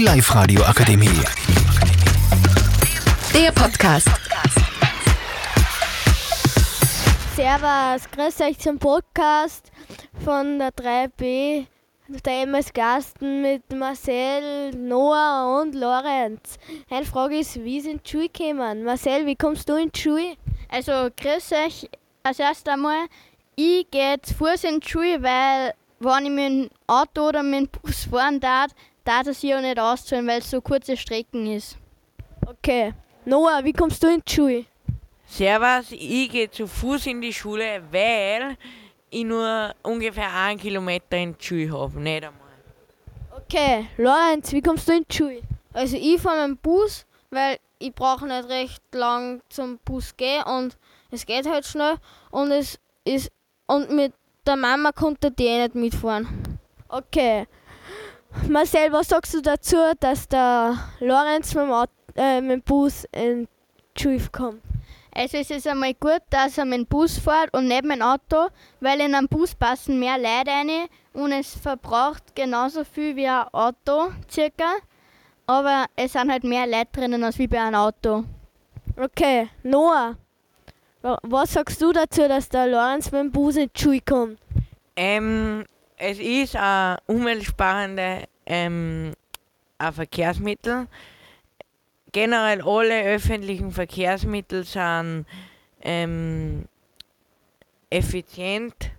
Die Live-Radio Akademie. Der Podcast. Servus, grüß euch zum Podcast von der 3B, der MS Gasten mit Marcel, Noah und Lorenz. Eine Frage ist, wie sind die Schuhe gekommen? Marcel, wie kommst du in die Schuhe? Also, grüß euch als erstes einmal. Ich gehe zu Fuß in die Schule, weil, wenn ich mit dem Auto oder mit dem Bus fahren darf, darf es ja nicht auszahlen, weil es so kurze Strecken ist. Okay. Noah, wie kommst du in die Schule? Servus, ich gehe zu Fuß in die Schule, weil ich nur ungefähr einen Kilometer in die Schule habe, nicht einmal. Okay. Lorenz, wie kommst du in die Schule? Also, ich fahre mit dem Bus, weil ich brauche nicht recht lang zum Bus gehen und es geht halt schnell und es ist und mit der Mama konnte die eh nicht mitfahren. Okay. Marcel, was sagst du dazu, dass der Lorenz mit dem, Auto, äh, mit dem Bus in die Schule kommt? Also es ist einmal gut, dass er mit dem Bus fährt und nicht mit dem Auto, weil in einem Bus passen mehr Leute rein und es verbraucht genauso viel wie ein Auto circa, aber es sind halt mehr Leute drinnen als wie bei einem Auto. Okay. Noah, wa- was sagst du dazu, dass der Lorenz mit dem Bus in die Schule kommt? Ähm, es ist ein umweltsparende ähm, ein Verkehrsmittel. Generell alle öffentlichen Verkehrsmittel sind ähm, effizient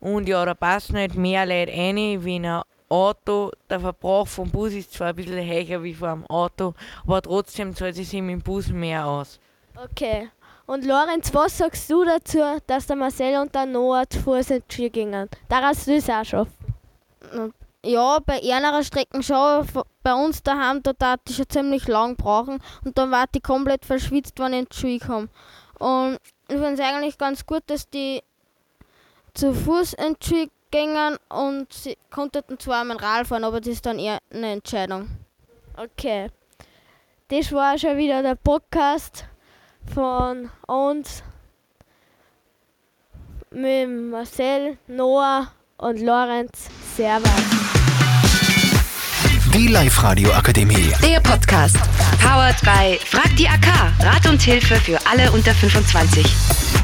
und ja, da passen halt mehr Leute rein wie in ein Auto. Der Verbrauch vom Bus ist zwar ein bisschen höher wie vom Auto, aber trotzdem zahlt es sich im Bus mehr aus. Okay. Und Lorenz, was sagst du dazu, dass der Marcel und der Noah zu Fuß in die Schule gingen? Daraus du es auch schaffen. Ja, bei einer Strecken schon. Bei uns daheim, da tat ich schon ziemlich lang brauchen und dann war die komplett verschwitzt, wenn ich in die Schule komme. Und ich finde es eigentlich ganz gut, dass die zu Fuß in die Schule gingen und sie konnten zwar mit Rad fahren, aber das ist dann eher eine Entscheidung. Okay. Das war schon wieder der Podcast von uns mit Marcel, Noah und Lorenz. Servus. Die Live-Radio Akademie. Der Podcast. Powered by Frag die AK. Rat und Hilfe für alle unter 25.